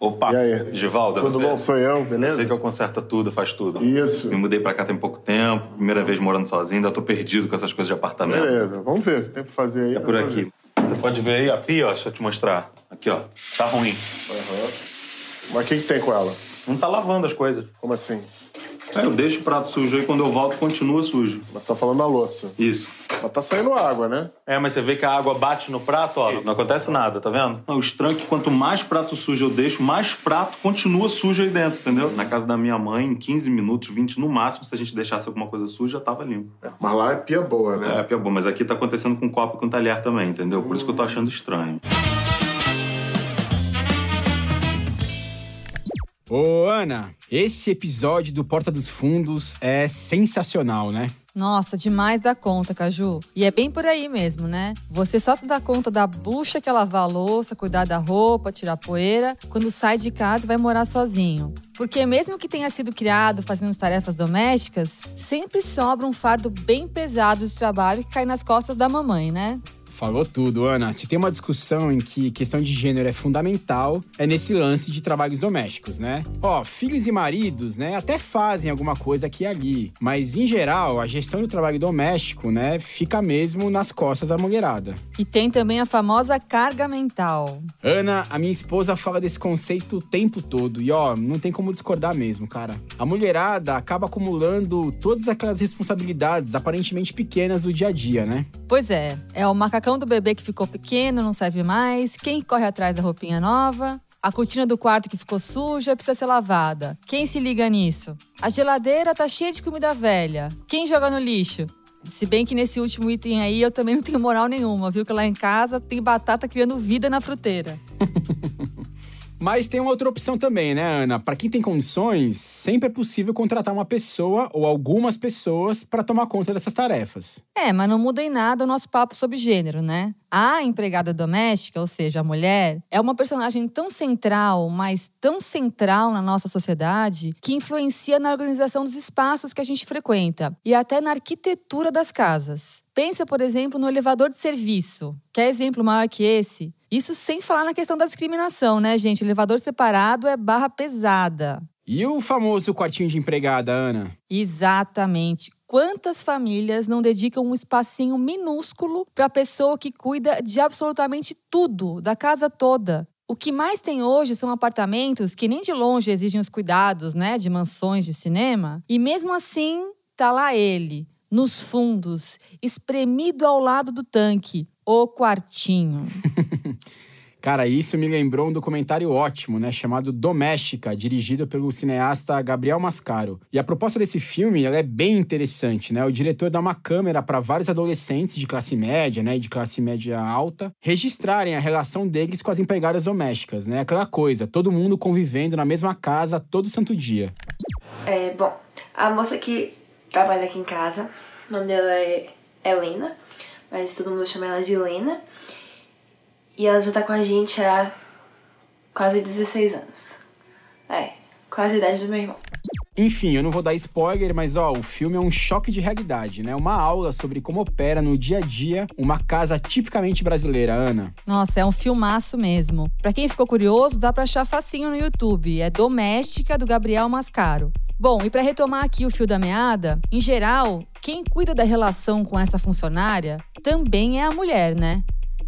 Opa? Givaldo, é Tudo você? bom? Sou eu, beleza? Você que eu conserta tudo, faz tudo. Isso. Me mudei pra cá tem pouco tempo, primeira vez morando sozinho, ainda tô perdido com essas coisas de apartamento. Beleza, vamos ver o que tem pra fazer aí. É por aqui. Você pode ver aí a pia, ó, deixa eu te mostrar. Aqui, ó. Tá ruim. Aham. Mas o que, que tem com ela? Não tá lavando as coisas. Como assim? É, eu deixo o prato sujo aí, quando eu volto, continua sujo. Mas você tá falando da louça. Isso. Mas tá saindo água, né? É, mas você vê que a água bate no prato, ó, não acontece nada, tá vendo? Não, o estranho é que quanto mais prato sujo eu deixo, mais prato continua sujo aí dentro, entendeu? Na casa da minha mãe, em 15 minutos, 20 no máximo, se a gente deixasse alguma coisa suja, já tava limpo. Mas lá é pia boa, né? É, pia boa, mas aqui tá acontecendo com copo e com talher também, entendeu? Por isso que eu tô achando estranho. Ô, Ana, esse episódio do Porta dos Fundos é sensacional, né? Nossa, demais da conta, Caju. E é bem por aí mesmo, né? Você só se dá conta da bucha que é lavar a louça, cuidar da roupa, tirar poeira, quando sai de casa e vai morar sozinho. Porque mesmo que tenha sido criado fazendo as tarefas domésticas, sempre sobra um fardo bem pesado de trabalho que cai nas costas da mamãe, né? Falou tudo, Ana. Se tem uma discussão em que questão de gênero é fundamental, é nesse lance de trabalhos domésticos, né? Ó, filhos e maridos, né, até fazem alguma coisa aqui e ali, mas em geral, a gestão do trabalho doméstico, né, fica mesmo nas costas da mulherada. E tem também a famosa carga mental. Ana, a minha esposa fala desse conceito o tempo todo e ó, não tem como discordar mesmo, cara. A mulherada acaba acumulando todas aquelas responsabilidades aparentemente pequenas do dia a dia, né? Pois é, é o macacão do bebê que ficou pequeno, não serve mais, quem corre atrás da roupinha nova, a cortina do quarto que ficou suja precisa ser lavada. Quem se liga nisso? A geladeira tá cheia de comida velha. Quem joga no lixo? Se bem que nesse último item aí eu também não tenho moral nenhuma, viu? Que lá em casa tem batata criando vida na fruteira. Mas tem uma outra opção também, né, Ana? Para quem tem condições, sempre é possível contratar uma pessoa ou algumas pessoas para tomar conta dessas tarefas. É, mas não muda em nada o nosso papo sobre gênero, né? A empregada doméstica, ou seja, a mulher, é uma personagem tão central, mas tão central na nossa sociedade, que influencia na organização dos espaços que a gente frequenta e até na arquitetura das casas. Pensa, por exemplo, no elevador de serviço. Quer exemplo maior que esse? Isso sem falar na questão da discriminação, né, gente? Elevador separado é barra pesada. E o famoso quartinho de empregada, Ana? Exatamente. Quantas famílias não dedicam um espacinho minúsculo para a pessoa que cuida de absolutamente tudo, da casa toda? O que mais tem hoje são apartamentos que nem de longe exigem os cuidados, né, de mansões de cinema, e mesmo assim tá lá ele, nos fundos, espremido ao lado do tanque, o quartinho. Cara, isso me lembrou um documentário ótimo, né, chamado Doméstica, dirigido pelo cineasta Gabriel Mascaro. E a proposta desse filme, é bem interessante, né? O diretor dá uma câmera para vários adolescentes de classe média, né, e de classe média alta, registrarem a relação deles com as empregadas domésticas, né? Aquela coisa, todo mundo convivendo na mesma casa todo santo dia. É, bom, a moça que trabalha aqui em casa, o nome dela é Helena, mas todo mundo chama ela de Helena. E ela já tá com a gente há quase 16 anos. É, quase a idade do meu irmão. Enfim, eu não vou dar spoiler, mas ó, o filme é um choque de realidade, né? Uma aula sobre como opera no dia a dia uma casa tipicamente brasileira, Ana. Nossa, é um filmaço mesmo. Pra quem ficou curioso, dá pra achar facinho no YouTube. É Doméstica do Gabriel Mascaro. Bom, e para retomar aqui o fio da meada, em geral, quem cuida da relação com essa funcionária também é a mulher, né?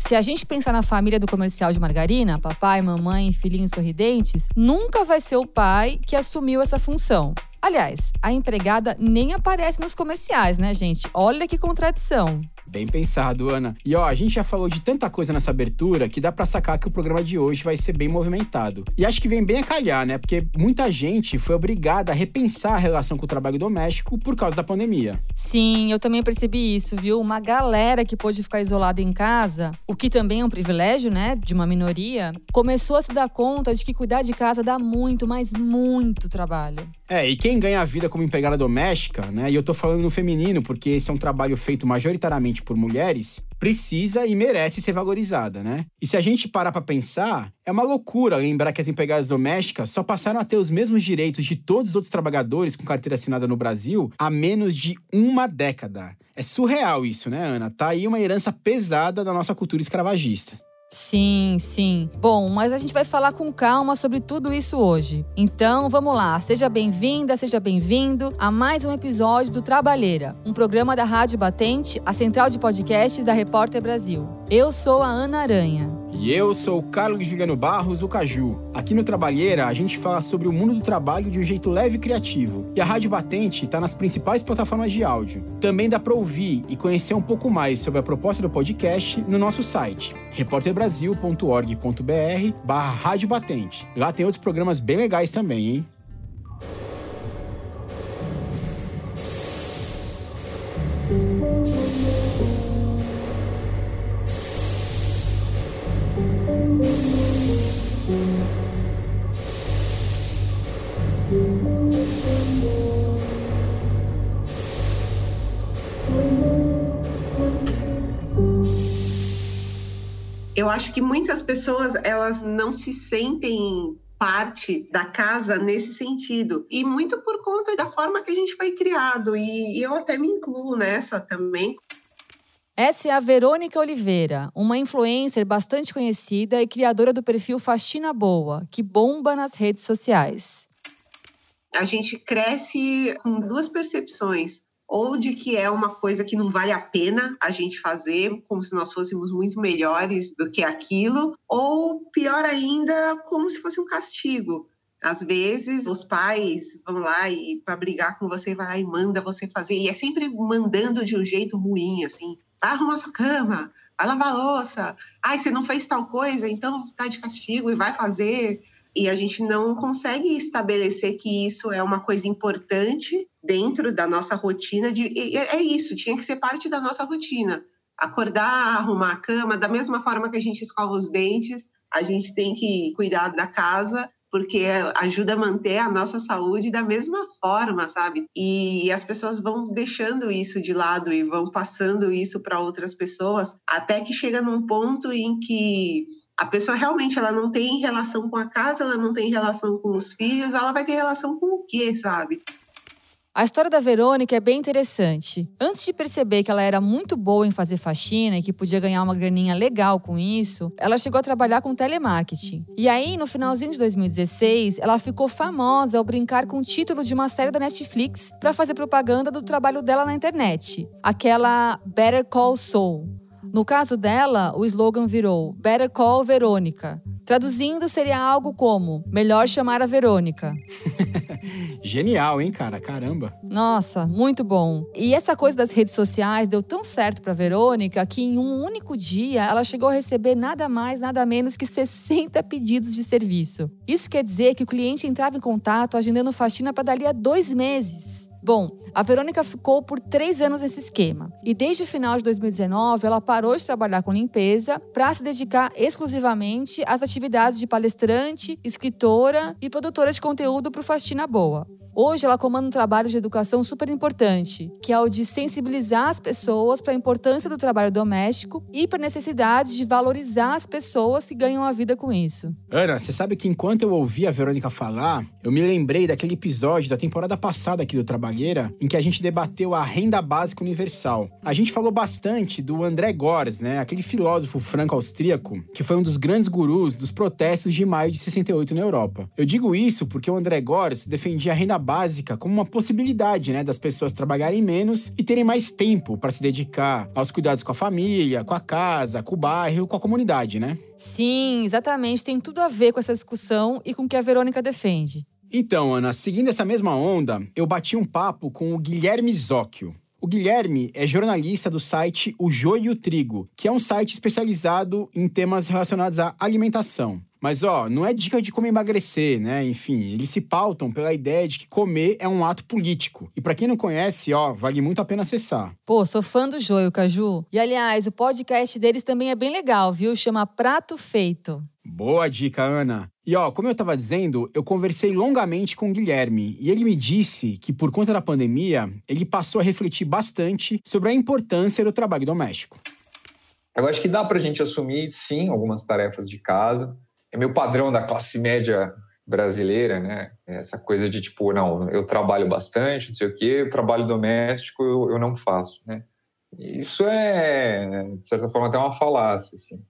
Se a gente pensar na família do comercial de margarina, papai, mamãe, filhinhos sorridentes, nunca vai ser o pai que assumiu essa função. Aliás, a empregada nem aparece nos comerciais, né, gente? Olha que contradição. Bem pensado, Ana. E ó, a gente já falou de tanta coisa nessa abertura que dá pra sacar que o programa de hoje vai ser bem movimentado. E acho que vem bem a calhar, né? Porque muita gente foi obrigada a repensar a relação com o trabalho doméstico por causa da pandemia. Sim, eu também percebi isso, viu? Uma galera que pôde ficar isolada em casa, o que também é um privilégio, né, de uma minoria, começou a se dar conta de que cuidar de casa dá muito, mas muito trabalho. É, e quem ganha a vida como empregada doméstica, né? E eu tô falando no feminino, porque esse é um trabalho feito majoritariamente por mulheres, precisa e merece ser valorizada, né? E se a gente parar pra pensar, é uma loucura lembrar que as empregadas domésticas só passaram a ter os mesmos direitos de todos os outros trabalhadores com carteira assinada no Brasil há menos de uma década. É surreal isso, né, Ana? Tá aí uma herança pesada da nossa cultura escravagista. Sim, sim. Bom, mas a gente vai falar com calma sobre tudo isso hoje. Então, vamos lá. Seja bem-vinda, seja bem-vindo a mais um episódio do Trabalheira, um programa da Rádio Batente, a central de podcasts da Repórter Brasil. Eu sou a Ana Aranha. E eu sou o Carlos Juliano Barros, o Caju. Aqui no Trabalheira, a gente fala sobre o mundo do trabalho de um jeito leve e criativo. E a Rádio Batente está nas principais plataformas de áudio. Também dá para ouvir e conhecer um pouco mais sobre a proposta do podcast no nosso site, repórterbrasil.org.br barra Rádio Batente. Lá tem outros programas bem legais também, hein? Eu acho que muitas pessoas elas não se sentem parte da casa nesse sentido. E muito por conta da forma que a gente foi criado. E, e eu até me incluo nessa também. Essa é a Verônica Oliveira, uma influencer bastante conhecida e criadora do perfil Faxina Boa, que bomba nas redes sociais. A gente cresce com duas percepções ou de que é uma coisa que não vale a pena a gente fazer, como se nós fôssemos muito melhores do que aquilo, ou pior ainda, como se fosse um castigo. Às vezes, os pais vão lá e para brigar com você, vai lá e manda você fazer, e é sempre mandando de um jeito ruim, assim. Vai arrumar sua cama, vai lavar louça. Ai, você não fez tal coisa, então tá de castigo e vai fazer e a gente não consegue estabelecer que isso é uma coisa importante dentro da nossa rotina. De, é isso, tinha que ser parte da nossa rotina. Acordar, arrumar a cama, da mesma forma que a gente escova os dentes, a gente tem que cuidar da casa, porque ajuda a manter a nossa saúde da mesma forma, sabe? E as pessoas vão deixando isso de lado e vão passando isso para outras pessoas, até que chega num ponto em que a pessoa realmente ela não tem relação com a casa, ela não tem relação com os filhos, ela vai ter relação com o quê, sabe? A história da Verônica é bem interessante. Antes de perceber que ela era muito boa em fazer faxina e que podia ganhar uma graninha legal com isso, ela chegou a trabalhar com telemarketing. E aí, no finalzinho de 2016, ela ficou famosa ao brincar com o título de uma série da Netflix para fazer propaganda do trabalho dela na internet, aquela Better Call Saul. No caso dela, o slogan virou Better Call Verônica. Traduzindo, seria algo como Melhor chamar a Verônica. Genial, hein, cara? Caramba. Nossa, muito bom. E essa coisa das redes sociais deu tão certo para Verônica que em um único dia ela chegou a receber nada mais, nada menos que 60 pedidos de serviço. Isso quer dizer que o cliente entrava em contato agendando faxina para dali a dois meses. Bom, a Verônica ficou por três anos nesse esquema. E desde o final de 2019, ela parou de trabalhar com limpeza para se dedicar exclusivamente às atividades de palestrante, escritora e produtora de conteúdo para o Faxina Boa. Hoje ela comanda um trabalho de educação super importante, que é o de sensibilizar as pessoas para a importância do trabalho doméstico e para a necessidade de valorizar as pessoas que ganham a vida com isso. Ana, você sabe que enquanto eu ouvi a Verônica falar, eu me lembrei daquele episódio da temporada passada aqui do Trabalheira, em que a gente debateu a renda básica universal. A gente falou bastante do André Gores, né, aquele filósofo franco-austríaco, que foi um dos grandes gurus dos protestos de maio de 68 na Europa. Eu digo isso porque o André Gores defendia a renda básica como uma possibilidade, né, das pessoas trabalharem menos e terem mais tempo para se dedicar aos cuidados com a família, com a casa, com o bairro, com a comunidade, né? Sim, exatamente. Tem tudo a ver com essa discussão e com o que a Verônica defende. Então, Ana, seguindo essa mesma onda, eu bati um papo com o Guilherme Zóquio. O Guilherme é jornalista do site O Joio e o Trigo, que é um site especializado em temas relacionados à alimentação. Mas, ó, não é dica de como emagrecer, né? Enfim, eles se pautam pela ideia de que comer é um ato político. E para quem não conhece, ó, vale muito a pena acessar. Pô, sou fã do Joio, Caju. E, aliás, o podcast deles também é bem legal, viu? Chama Prato Feito. Boa dica, Ana. E ó, como eu estava dizendo, eu conversei longamente com o Guilherme e ele me disse que por conta da pandemia, ele passou a refletir bastante sobre a importância do trabalho doméstico. Eu acho que dá para a gente assumir, sim, algumas tarefas de casa, é meio padrão da classe média brasileira, né? Essa coisa de tipo, não, eu trabalho bastante, não sei o quê, o trabalho doméstico eu, eu não faço, né? Isso é, de certa forma, até uma falácia, assim.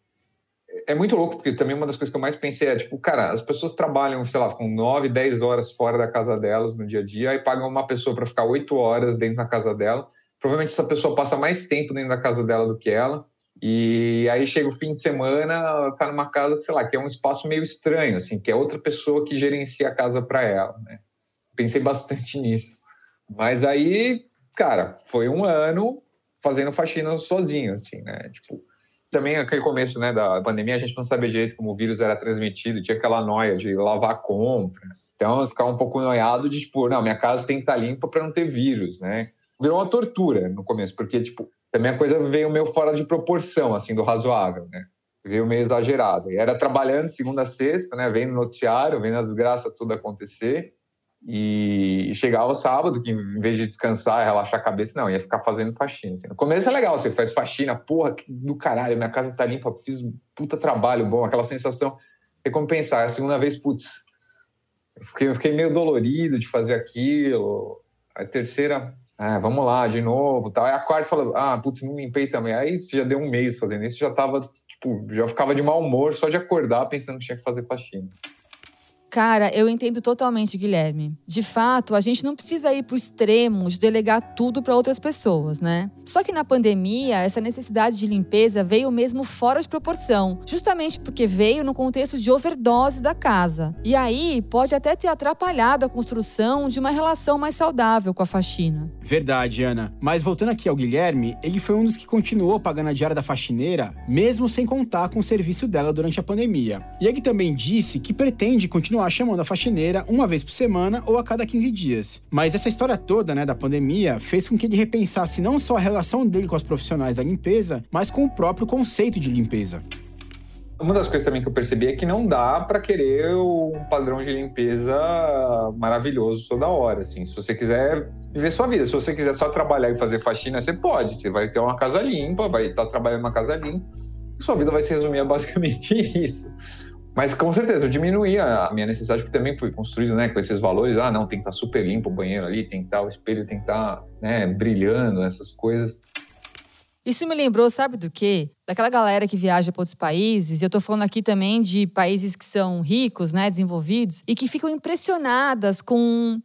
É muito louco, porque também uma das coisas que eu mais pensei é, tipo, cara, as pessoas trabalham, sei lá, com 9, 10 horas fora da casa delas no dia a dia, e pagam uma pessoa para ficar 8 horas dentro da casa dela. Provavelmente essa pessoa passa mais tempo dentro da casa dela do que ela. E aí chega o fim de semana, tá numa casa que, sei lá, que é um espaço meio estranho, assim, que é outra pessoa que gerencia a casa para ela, né? Pensei bastante nisso. Mas aí, cara, foi um ano fazendo faxina sozinho, assim, né? Tipo, também aquele começo, né, da pandemia, a gente não sabia direito como o vírus era transmitido, tinha aquela noia de lavar a compra. Então, eu ficava um pouco noiado de, tipo, não, minha casa tem que estar limpa para não ter vírus, né? Virou uma tortura no começo, porque, tipo, também a coisa veio meio fora de proporção, assim, do razoável, né? Veio meio exagerado. E era trabalhando segunda a sexta, né? Vendo noticiário, vendo a desgraça tudo acontecer. E chegava sábado, que em vez de descansar, relaxar a cabeça, não, ia ficar fazendo faxina. Assim. No começo é legal, você faz faxina, porra, do caralho, minha casa tá limpa, fiz um puta trabalho bom, aquela sensação recompensar. A segunda vez, putz, eu fiquei, eu fiquei meio dolorido de fazer aquilo. A terceira, ah, vamos lá, de novo, tal. Aí a quarta falou, ah, putz, não limpei também. Aí já deu um mês fazendo isso, já tava, tipo, já ficava de mau humor só de acordar pensando que tinha que fazer faxina. Cara, eu entendo totalmente, Guilherme. De fato, a gente não precisa ir para o extremo de delegar tudo para outras pessoas, né? Só que na pandemia, essa necessidade de limpeza veio mesmo fora de proporção, justamente porque veio no contexto de overdose da casa. E aí pode até ter atrapalhado a construção de uma relação mais saudável com a faxina. Verdade, Ana. Mas voltando aqui ao Guilherme, ele foi um dos que continuou pagando a diária da faxineira, mesmo sem contar com o serviço dela durante a pandemia. E ele também disse que pretende continuar chamando a faxineira uma vez por semana ou a cada 15 dias. Mas essa história toda, né, da pandemia, fez com que ele repensasse não só a relação dele com as profissionais da limpeza, mas com o próprio conceito de limpeza. Uma das coisas também que eu percebi é que não dá para querer um padrão de limpeza maravilhoso toda hora, assim. Se você quiser viver sua vida, se você quiser só trabalhar e fazer faxina, você pode. Você vai ter uma casa limpa, vai estar trabalhando numa casa limpa, sua vida vai se resumir a basicamente isso. Mas com certeza, eu diminuí a minha necessidade, porque também fui construído né, com esses valores. Ah, não, tem que estar super limpo o banheiro ali, tem que estar o espelho, tem que estar né, brilhando, essas coisas. Isso me lembrou, sabe do quê? Daquela galera que viaja para outros países. Eu estou falando aqui também de países que são ricos, né, desenvolvidos, e que ficam impressionadas com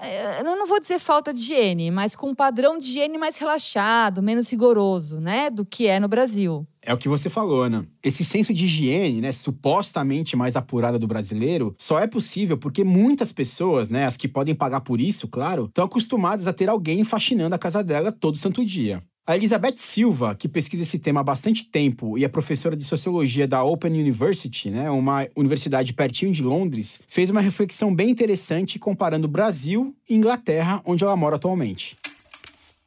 eh, eu não vou dizer falta de higiene, mas com um padrão de higiene mais relaxado, menos rigoroso, né, do que é no Brasil. É o que você falou, Ana. Esse senso de higiene, né, supostamente mais apurada do brasileiro, só é possível porque muitas pessoas, né, as que podem pagar por isso, claro, estão acostumadas a ter alguém faxinando a casa dela todo santo dia. A Elizabeth Silva, que pesquisa esse tema há bastante tempo e é professora de sociologia da Open University, né, uma universidade pertinho de Londres, fez uma reflexão bem interessante comparando Brasil e Inglaterra, onde ela mora atualmente.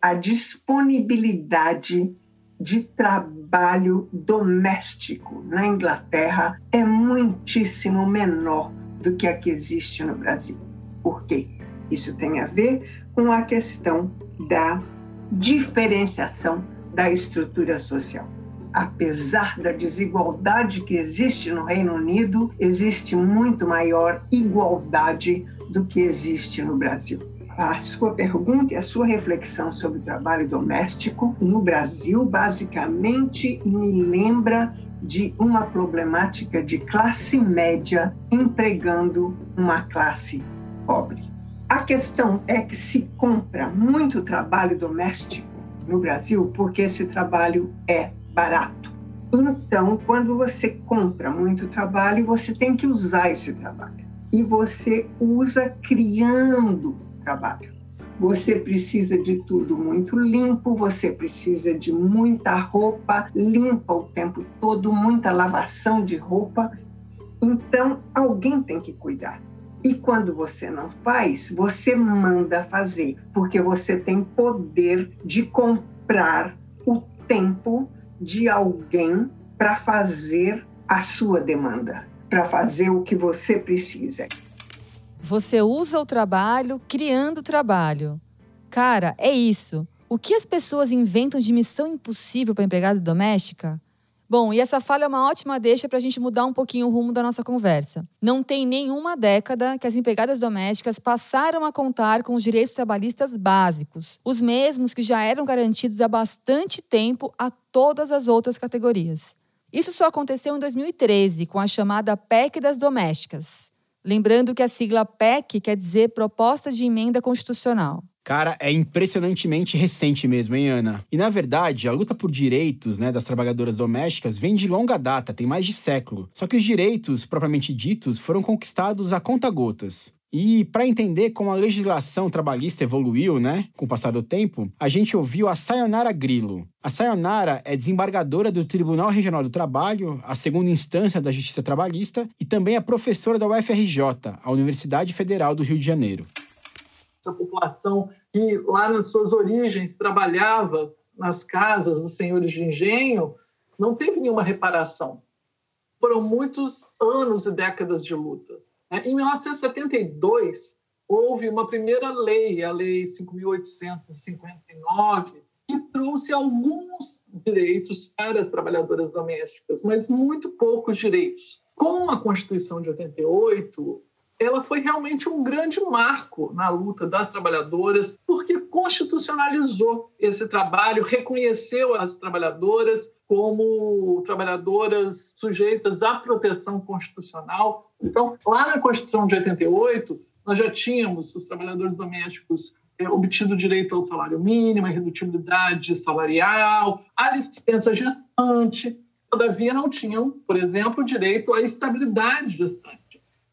A disponibilidade de trabalho doméstico na Inglaterra é muitíssimo menor do que a que existe no Brasil. Por quê? Isso tem a ver com a questão da diferenciação da estrutura social. Apesar da desigualdade que existe no Reino Unido, existe muito maior igualdade do que existe no Brasil. A sua pergunta e a sua reflexão sobre o trabalho doméstico no Brasil basicamente me lembra de uma problemática de classe média empregando uma classe pobre. A questão é que se compra muito trabalho doméstico no Brasil porque esse trabalho é barato. Então, quando você compra muito trabalho, você tem que usar esse trabalho. E você usa criando trabalho. Você precisa de tudo muito limpo, você precisa de muita roupa limpa o tempo todo, muita lavação de roupa. Então, alguém tem que cuidar. E quando você não faz, você manda fazer, porque você tem poder de comprar o tempo de alguém para fazer a sua demanda, para fazer o que você precisa. Você usa o trabalho criando trabalho. Cara, é isso. O que as pessoas inventam de missão impossível para empregada doméstica? Bom, e essa fala é uma ótima deixa para a gente mudar um pouquinho o rumo da nossa conversa. Não tem nenhuma década que as empregadas domésticas passaram a contar com os direitos trabalhistas básicos, os mesmos que já eram garantidos há bastante tempo a todas as outras categorias. Isso só aconteceu em 2013, com a chamada PEC das Domésticas. Lembrando que a sigla PEC quer dizer Proposta de Emenda Constitucional. Cara, é impressionantemente recente mesmo, hein, Ana? E na verdade, a luta por direitos né, das trabalhadoras domésticas vem de longa data, tem mais de século. Só que os direitos, propriamente ditos, foram conquistados a conta-gotas. E para entender como a legislação trabalhista evoluiu, né, com o passar do tempo, a gente ouviu a Sayonara Grillo. A Sayonara é desembargadora do Tribunal Regional do Trabalho, a segunda instância da Justiça Trabalhista, e também é professora da UFRJ, a Universidade Federal do Rio de Janeiro essa população que lá nas suas origens trabalhava nas casas dos senhores de engenho, não teve nenhuma reparação. Foram muitos anos e décadas de luta. Né? Em 1972, houve uma primeira lei, a Lei 5.859, que trouxe alguns direitos para as trabalhadoras domésticas, mas muito poucos direitos. Com a Constituição de 88, ela foi realmente um grande marco na luta das trabalhadoras, porque constitucionalizou esse trabalho, reconheceu as trabalhadoras como trabalhadoras sujeitas à proteção constitucional. Então, lá na Constituição de 88, nós já tínhamos os trabalhadores domésticos é, obtido direito ao salário mínimo, a redutibilidade salarial, a licença gestante. Todavia, não tinham, por exemplo, direito à estabilidade gestante.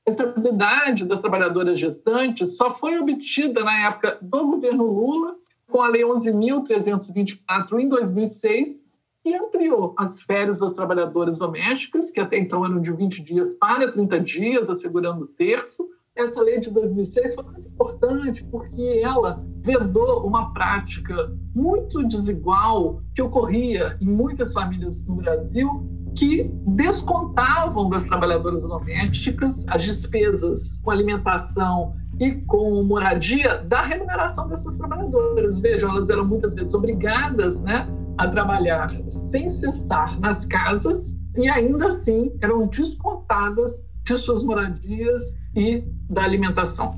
A estabilidade das trabalhadoras gestantes só foi obtida na época do governo Lula, com a Lei 11.324 em 2006, que ampliou as férias das trabalhadoras domésticas, que até então eram de 20 dias para 30 dias, assegurando o terço. Essa lei de 2006 foi muito importante porque ela vedou uma prática muito desigual que ocorria em muitas famílias no Brasil, que descontavam das trabalhadoras domésticas as despesas com alimentação e com moradia da remuneração dessas trabalhadoras. Vejam, elas eram muitas vezes obrigadas né, a trabalhar sem cessar nas casas e ainda assim eram descontadas de suas moradias e da alimentação.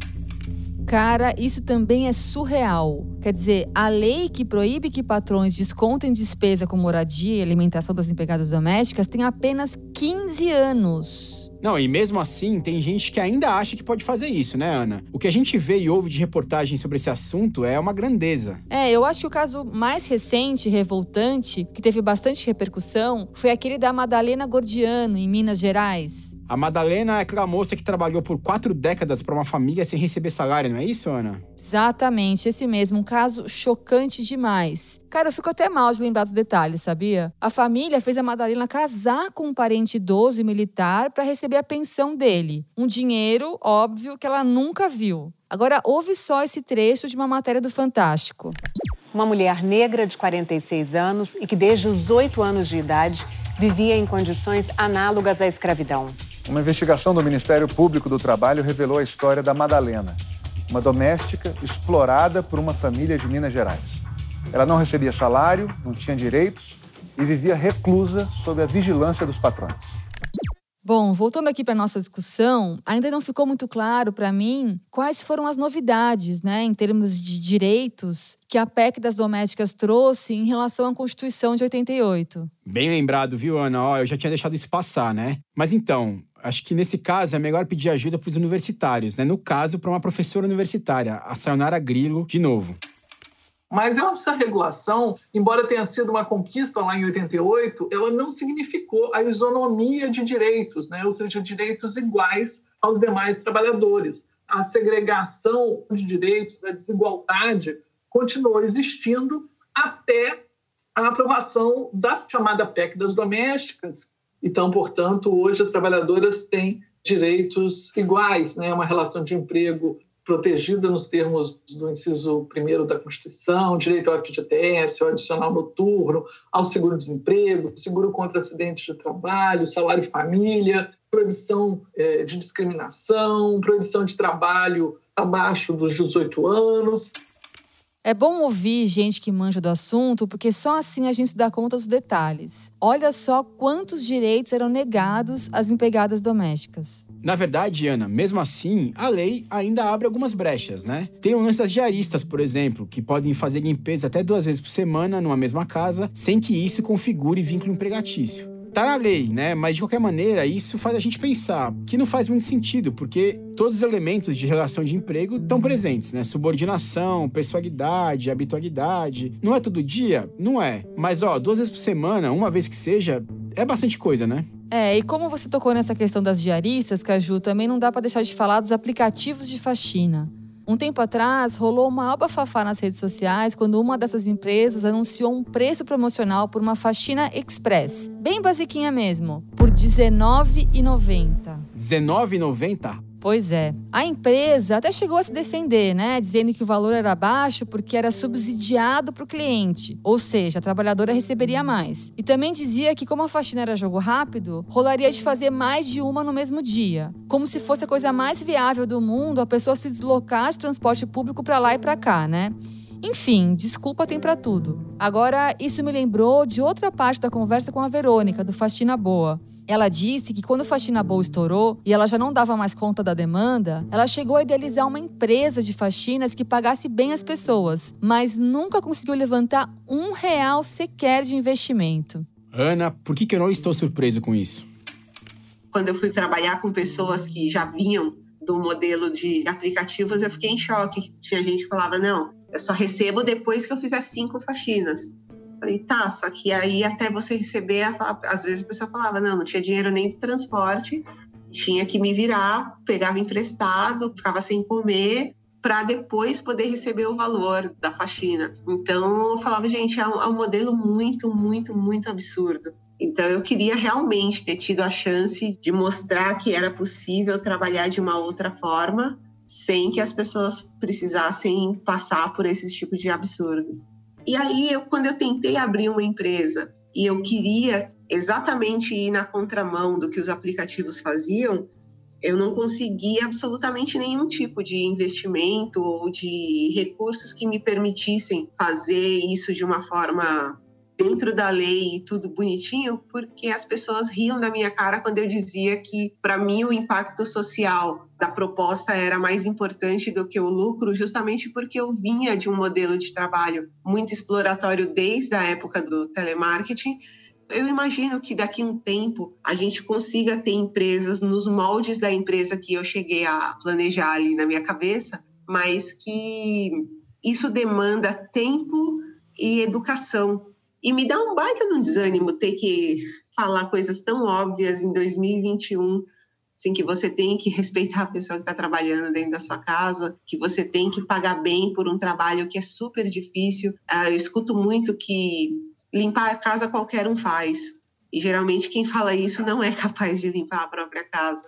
Cara, isso também é surreal. Quer dizer, a lei que proíbe que patrões descontem despesa com moradia e alimentação das empregadas domésticas tem apenas 15 anos. Não, e mesmo assim, tem gente que ainda acha que pode fazer isso, né, Ana? O que a gente vê e ouve de reportagem sobre esse assunto é uma grandeza. É, eu acho que o caso mais recente, revoltante, que teve bastante repercussão, foi aquele da Madalena Gordiano, em Minas Gerais. A Madalena é aquela moça que trabalhou por quatro décadas para uma família sem receber salário, não é isso, Ana? Exatamente, esse mesmo. Um caso chocante demais. Cara, eu fico até mal de lembrar dos detalhes, sabia? A família fez a Madalena casar com um parente idoso e militar para receber a pensão dele. Um dinheiro, óbvio, que ela nunca viu. Agora, ouve só esse trecho de uma matéria do Fantástico. Uma mulher negra de 46 anos e que desde os 8 anos de idade vivia em condições análogas à escravidão. Uma investigação do Ministério Público do Trabalho revelou a história da Madalena, uma doméstica explorada por uma família de Minas Gerais. Ela não recebia salário, não tinha direitos e vivia reclusa sob a vigilância dos patrões. Bom, voltando aqui para nossa discussão, ainda não ficou muito claro para mim quais foram as novidades, né, em termos de direitos que a PEC das domésticas trouxe em relação à Constituição de 88. Bem lembrado, viu, Ana? Ó, eu já tinha deixado isso passar, né? Mas então, acho que nesse caso é melhor pedir ajuda para os universitários, né? No caso, para uma professora universitária, a Sayonara Grillo, de novo. Mas essa regulação, embora tenha sido uma conquista lá em 88, ela não significou a isonomia de direitos, né? ou seja, direitos iguais aos demais trabalhadores. A segregação de direitos, a desigualdade, continuou existindo até a aprovação da chamada PEC das domésticas. Então, portanto, hoje as trabalhadoras têm direitos iguais, né? uma relação de emprego protegida nos termos do inciso 1 da Constituição, direito ao FGTS, ao adicional noturno, ao seguro-desemprego, seguro contra acidentes de trabalho, salário família, proibição é, de discriminação, proibição de trabalho abaixo dos 18 anos. É bom ouvir gente que manja do assunto, porque só assim a gente se dá conta dos detalhes. Olha só quantos direitos eram negados às empregadas domésticas. Na verdade, Ana, mesmo assim, a lei ainda abre algumas brechas, né? Tem o lance das diaristas, por exemplo, que podem fazer limpeza até duas vezes por semana numa mesma casa, sem que isso configure vínculo empregatício. Tá na lei, né? Mas de qualquer maneira, isso faz a gente pensar que não faz muito sentido, porque todos os elementos de relação de emprego estão presentes, né? Subordinação, pessoalidade, habitualidade. Não é todo dia? Não é. Mas, ó, duas vezes por semana, uma vez que seja, é bastante coisa, né? É, e como você tocou nessa questão das diaristas, Caju, também não dá para deixar de falar dos aplicativos de faxina. Um tempo atrás, rolou uma bafafá nas redes sociais quando uma dessas empresas anunciou um preço promocional por uma faxina express, bem basiquinha mesmo, por R$19,90. R$19,90? Pois é. A empresa até chegou a se defender, né? Dizendo que o valor era baixo porque era subsidiado para o cliente. Ou seja, a trabalhadora receberia mais. E também dizia que, como a faxina era jogo rápido, rolaria de fazer mais de uma no mesmo dia. Como se fosse a coisa mais viável do mundo a pessoa se deslocar de transporte público para lá e para cá, né? Enfim, desculpa tem para tudo. Agora, isso me lembrou de outra parte da conversa com a Verônica, do Faxina Boa. Ela disse que quando Faxina Boa estourou e ela já não dava mais conta da demanda, ela chegou a idealizar uma empresa de faxinas que pagasse bem as pessoas, mas nunca conseguiu levantar um real sequer de investimento. Ana, por que, que eu não estou surpreso com isso? Quando eu fui trabalhar com pessoas que já vinham do modelo de aplicativos, eu fiquei em choque. Tinha gente que falava: não, eu só recebo depois que eu fizer cinco faxinas. Falei, tá, só que aí até você receber, às vezes a pessoa falava, não, não tinha dinheiro nem do transporte, tinha que me virar, pegava emprestado, ficava sem comer, para depois poder receber o valor da faxina. Então eu falava, gente, é um, é um modelo muito, muito, muito absurdo. Então eu queria realmente ter tido a chance de mostrar que era possível trabalhar de uma outra forma, sem que as pessoas precisassem passar por esse tipo de absurdo. E aí, eu, quando eu tentei abrir uma empresa e eu queria exatamente ir na contramão do que os aplicativos faziam, eu não conseguia absolutamente nenhum tipo de investimento ou de recursos que me permitissem fazer isso de uma forma dentro da lei e tudo bonitinho, porque as pessoas riam da minha cara quando eu dizia que, para mim, o impacto social da proposta era mais importante do que o lucro, justamente porque eu vinha de um modelo de trabalho muito exploratório desde a época do telemarketing. Eu imagino que daqui a um tempo a gente consiga ter empresas nos moldes da empresa que eu cheguei a planejar ali na minha cabeça, mas que isso demanda tempo e educação e me dá um baita no desânimo ter que falar coisas tão óbvias em 2021, assim, que você tem que respeitar a pessoa que está trabalhando dentro da sua casa, que você tem que pagar bem por um trabalho que é super difícil. Ah, eu escuto muito que limpar a casa qualquer um faz. E geralmente quem fala isso não é capaz de limpar a própria casa.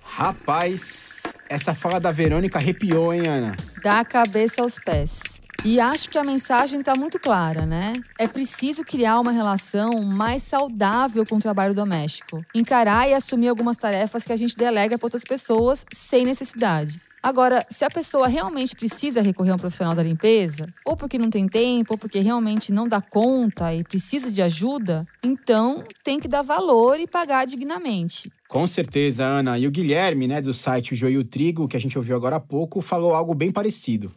Rapaz, essa fala da Verônica arrepiou, hein, Ana? Da cabeça aos pés. E acho que a mensagem está muito clara, né? É preciso criar uma relação mais saudável com o trabalho doméstico. Encarar e assumir algumas tarefas que a gente delega para outras pessoas sem necessidade. Agora, se a pessoa realmente precisa recorrer a um profissional da limpeza, ou porque não tem tempo, ou porque realmente não dá conta e precisa de ajuda, então tem que dar valor e pagar dignamente. Com certeza, Ana. E o Guilherme, né, do site O Joio Trigo, que a gente ouviu agora há pouco, falou algo bem parecido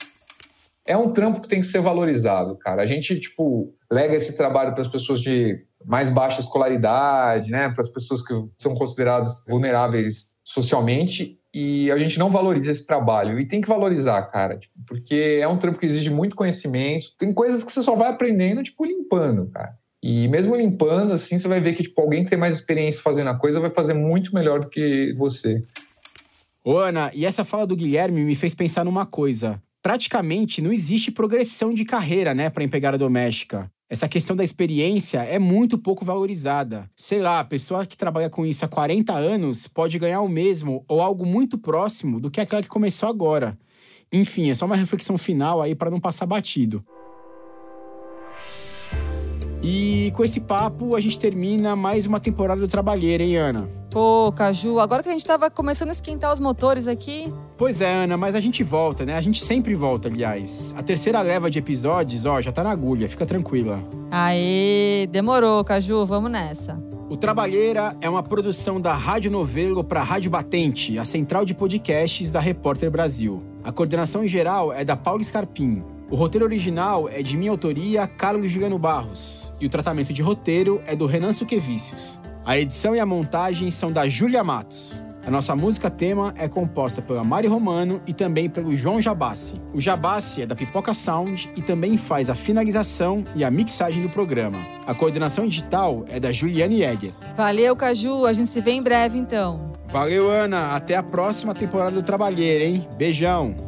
é um trampo que tem que ser valorizado, cara. A gente, tipo, lega esse trabalho para as pessoas de mais baixa escolaridade, né, para as pessoas que são consideradas vulneráveis socialmente e a gente não valoriza esse trabalho. E tem que valorizar, cara, tipo, porque é um trampo que exige muito conhecimento. Tem coisas que você só vai aprendendo, tipo, limpando, cara. E mesmo limpando, assim, você vai ver que, tipo, alguém que tem mais experiência fazendo a coisa vai fazer muito melhor do que você. Ô, Ana, e essa fala do Guilherme me fez pensar numa coisa praticamente não existe progressão de carreira, né, para empregada doméstica. Essa questão da experiência é muito pouco valorizada. Sei lá, a pessoa que trabalha com isso há 40 anos pode ganhar o mesmo ou algo muito próximo do que aquela que começou agora. Enfim, é só uma reflexão final aí para não passar batido. E com esse papo, a gente termina mais uma temporada do Trabalheira, hein, Ana? Pô, Caju, agora que a gente tava começando a esquentar os motores aqui. Pois é, Ana, mas a gente volta, né? A gente sempre volta, aliás. A terceira leva de episódios, ó, já tá na agulha, fica tranquila. Aê, demorou, Caju, vamos nessa. O Trabalheira é uma produção da Rádio Novelo para Rádio Batente, a central de podcasts da Repórter Brasil. A coordenação geral é da Paula Scarpim. O roteiro original é de minha autoria, Carlos Juliano Barros, e o tratamento de roteiro é do Renan Suquevicius. A edição e a montagem são da Júlia Matos. A nossa música tema é composta pela Mari Romano e também pelo João Jabassi. O Jabassi é da Pipoca Sound e também faz a finalização e a mixagem do programa. A coordenação digital é da Juliane Jäger. Valeu, Caju. A gente se vê em breve, então. Valeu, Ana. Até a próxima temporada do Trabalheiro, hein? Beijão.